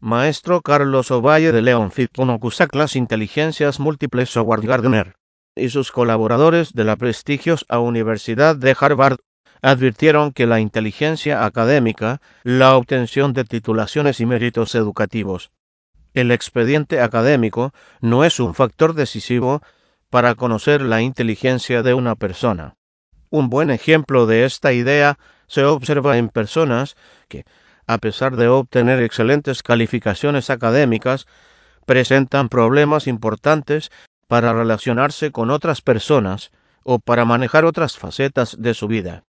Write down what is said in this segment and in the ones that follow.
Maestro Carlos Ovalle de León Cusac las inteligencias múltiples Howard Gardner y sus colaboradores de la prestigiosa Universidad de Harvard advirtieron que la inteligencia académica, la obtención de titulaciones y méritos educativos, el expediente académico no es un factor decisivo para conocer la inteligencia de una persona. Un buen ejemplo de esta idea se observa en personas que, a pesar de obtener excelentes calificaciones académicas, presentan problemas importantes para relacionarse con otras personas o para manejar otras facetas de su vida.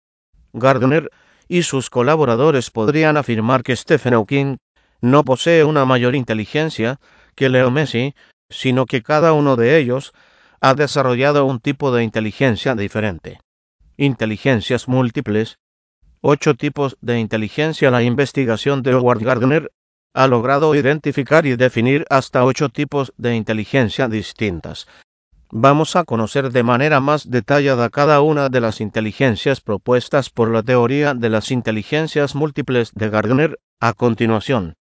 Gardner y sus colaboradores podrían afirmar que Stephen Hawking no posee una mayor inteligencia que Leo Messi, sino que cada uno de ellos ha desarrollado un tipo de inteligencia diferente. Inteligencias múltiples ocho tipos de inteligencia. La investigación de Howard Gardner ha logrado identificar y definir hasta ocho tipos de inteligencia distintas. Vamos a conocer de manera más detallada cada una de las inteligencias propuestas por la teoría de las inteligencias múltiples de Gardner a continuación.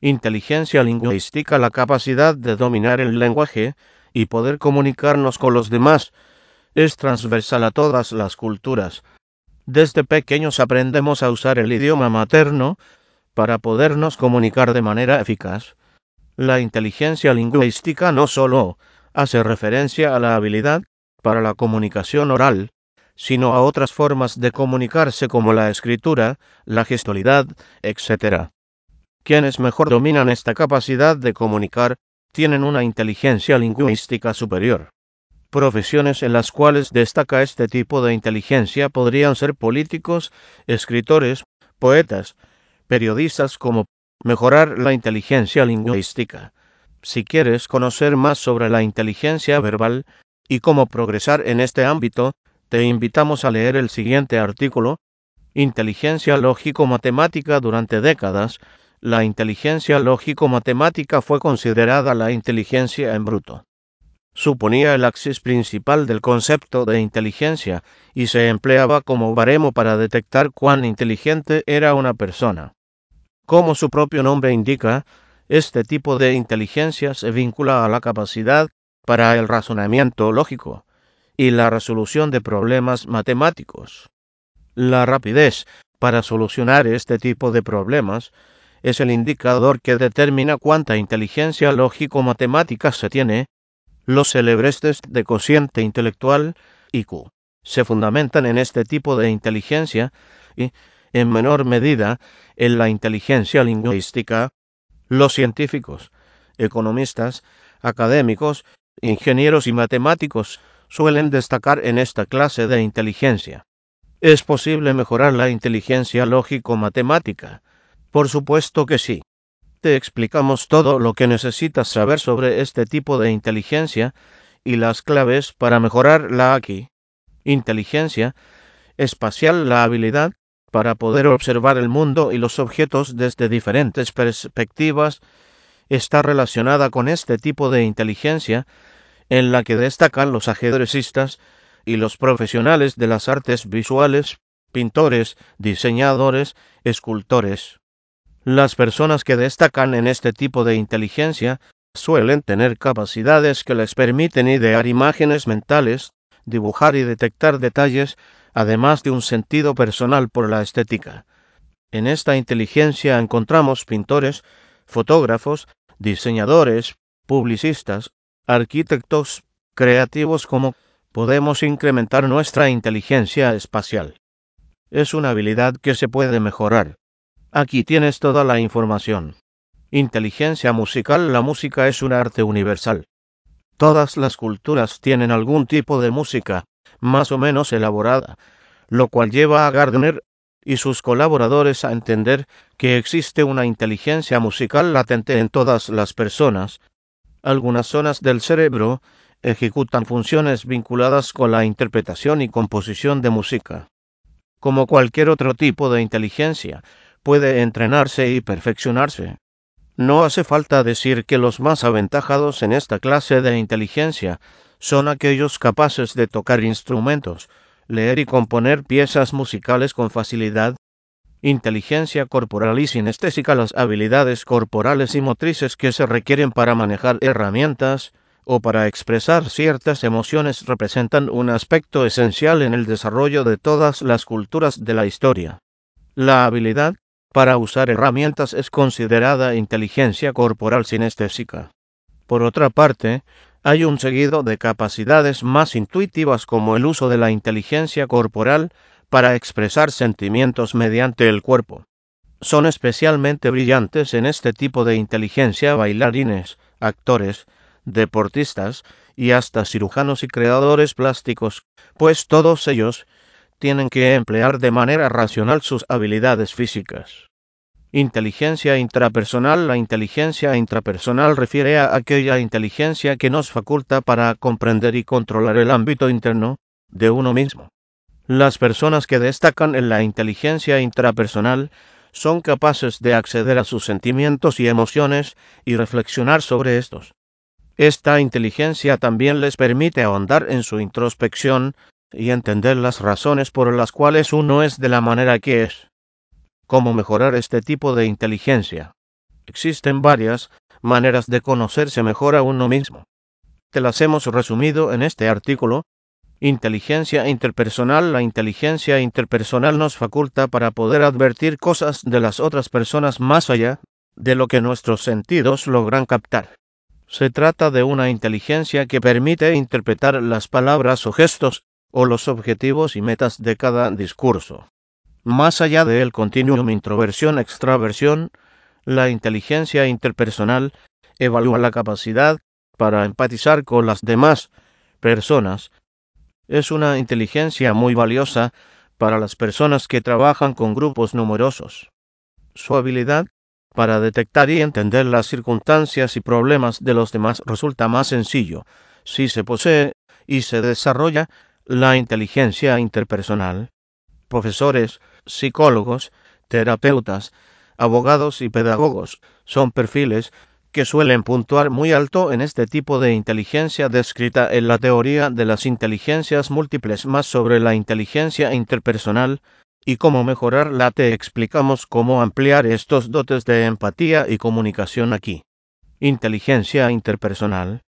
Inteligencia lingüística, la capacidad de dominar el lenguaje y poder comunicarnos con los demás, es transversal a todas las culturas. Desde pequeños aprendemos a usar el idioma materno para podernos comunicar de manera eficaz. La inteligencia lingüística no solo hace referencia a la habilidad para la comunicación oral, sino a otras formas de comunicarse como la escritura, la gestualidad, etc. Quienes mejor dominan esta capacidad de comunicar tienen una inteligencia lingüística superior. Profesiones en las cuales destaca este tipo de inteligencia podrían ser políticos, escritores, poetas, periodistas como mejorar la inteligencia lingüística. Si quieres conocer más sobre la inteligencia verbal y cómo progresar en este ámbito, te invitamos a leer el siguiente artículo, Inteligencia lógico-matemática durante décadas. La inteligencia lógico-matemática fue considerada la inteligencia en bruto suponía el axis principal del concepto de inteligencia y se empleaba como baremo para detectar cuán inteligente era una persona. Como su propio nombre indica, este tipo de inteligencia se vincula a la capacidad para el razonamiento lógico y la resolución de problemas matemáticos. La rapidez para solucionar este tipo de problemas es el indicador que determina cuánta inteligencia lógico-matemática se tiene los celebrestes de cociente intelectual, IQ, se fundamentan en este tipo de inteligencia y, en menor medida, en la inteligencia lingüística. Los científicos, economistas, académicos, ingenieros y matemáticos suelen destacar en esta clase de inteligencia. ¿Es posible mejorar la inteligencia lógico-matemática? Por supuesto que sí. Te explicamos todo lo que necesitas saber sobre este tipo de inteligencia y las claves para mejorarla aquí. Inteligencia espacial, la habilidad para poder observar el mundo y los objetos desde diferentes perspectivas, está relacionada con este tipo de inteligencia en la que destacan los ajedrecistas y los profesionales de las artes visuales, pintores, diseñadores, escultores. Las personas que destacan en este tipo de inteligencia suelen tener capacidades que les permiten idear imágenes mentales, dibujar y detectar detalles, además de un sentido personal por la estética. En esta inteligencia encontramos pintores, fotógrafos, diseñadores, publicistas, arquitectos, creativos como podemos incrementar nuestra inteligencia espacial. Es una habilidad que se puede mejorar. Aquí tienes toda la información. Inteligencia musical. La música es un arte universal. Todas las culturas tienen algún tipo de música, más o menos elaborada, lo cual lleva a Gardner y sus colaboradores a entender que existe una inteligencia musical latente en todas las personas. Algunas zonas del cerebro ejecutan funciones vinculadas con la interpretación y composición de música. Como cualquier otro tipo de inteligencia, puede entrenarse y perfeccionarse. No hace falta decir que los más aventajados en esta clase de inteligencia son aquellos capaces de tocar instrumentos, leer y componer piezas musicales con facilidad, inteligencia corporal y sinestésica, las habilidades corporales y motrices que se requieren para manejar herramientas o para expresar ciertas emociones representan un aspecto esencial en el desarrollo de todas las culturas de la historia. La habilidad para usar herramientas es considerada inteligencia corporal sinestésica. Por otra parte, hay un seguido de capacidades más intuitivas como el uso de la inteligencia corporal para expresar sentimientos mediante el cuerpo. Son especialmente brillantes en este tipo de inteligencia bailarines, actores, deportistas y hasta cirujanos y creadores plásticos, pues todos ellos tienen que emplear de manera racional sus habilidades físicas. Inteligencia intrapersonal. La inteligencia intrapersonal refiere a aquella inteligencia que nos faculta para comprender y controlar el ámbito interno de uno mismo. Las personas que destacan en la inteligencia intrapersonal son capaces de acceder a sus sentimientos y emociones y reflexionar sobre estos. Esta inteligencia también les permite ahondar en su introspección y entender las razones por las cuales uno es de la manera que es. ¿Cómo mejorar este tipo de inteligencia? Existen varias maneras de conocerse mejor a uno mismo. Te las hemos resumido en este artículo. Inteligencia interpersonal. La inteligencia interpersonal nos faculta para poder advertir cosas de las otras personas más allá de lo que nuestros sentidos logran captar. Se trata de una inteligencia que permite interpretar las palabras o gestos o los objetivos y metas de cada discurso. Más allá del continuum introversión-extraversión, la inteligencia interpersonal evalúa la capacidad para empatizar con las demás personas. Es una inteligencia muy valiosa para las personas que trabajan con grupos numerosos. Su habilidad para detectar y entender las circunstancias y problemas de los demás resulta más sencillo si se posee y se desarrolla la inteligencia interpersonal. Profesores, psicólogos, terapeutas, abogados y pedagogos son perfiles que suelen puntuar muy alto en este tipo de inteligencia descrita en la teoría de las inteligencias múltiples más sobre la inteligencia interpersonal y cómo mejorarla te explicamos cómo ampliar estos dotes de empatía y comunicación aquí. Inteligencia interpersonal.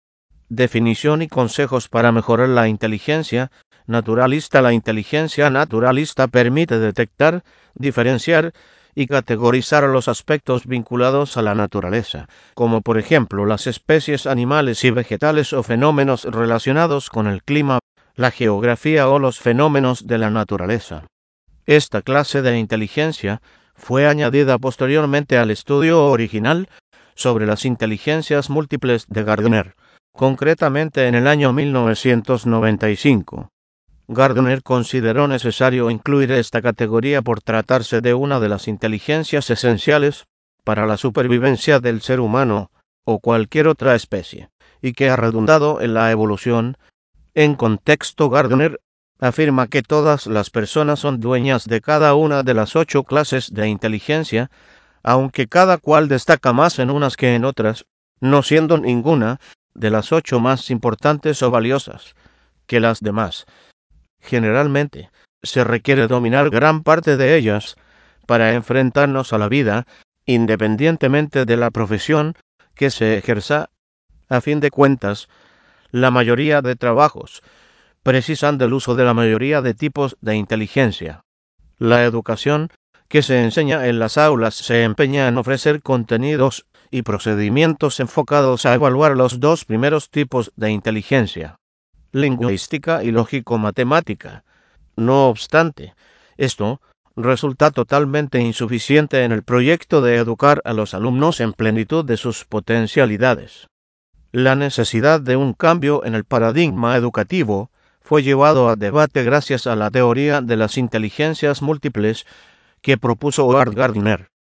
Definición y consejos para mejorar la inteligencia naturalista. La inteligencia naturalista permite detectar, diferenciar y categorizar los aspectos vinculados a la naturaleza, como por ejemplo las especies animales y vegetales o fenómenos relacionados con el clima, la geografía o los fenómenos de la naturaleza. Esta clase de inteligencia fue añadida posteriormente al estudio original sobre las inteligencias múltiples de Gardner, concretamente en el año 1995. Gardner consideró necesario incluir esta categoría por tratarse de una de las inteligencias esenciales para la supervivencia del ser humano o cualquier otra especie, y que ha redundado en la evolución. En contexto, Gardner afirma que todas las personas son dueñas de cada una de las ocho clases de inteligencia, aunque cada cual destaca más en unas que en otras, no siendo ninguna de las ocho más importantes o valiosas que las demás. Generalmente, se requiere dominar gran parte de ellas para enfrentarnos a la vida, independientemente de la profesión que se ejerza. A fin de cuentas, la mayoría de trabajos precisan del uso de la mayoría de tipos de inteligencia. La educación que se enseña en las aulas se empeña en ofrecer contenidos y procedimientos enfocados a evaluar los dos primeros tipos de inteligencia lingüística y lógico-matemática. No obstante, esto resulta totalmente insuficiente en el proyecto de educar a los alumnos en plenitud de sus potencialidades. La necesidad de un cambio en el paradigma educativo fue llevado a debate gracias a la teoría de las inteligencias múltiples que propuso Howard Gardner.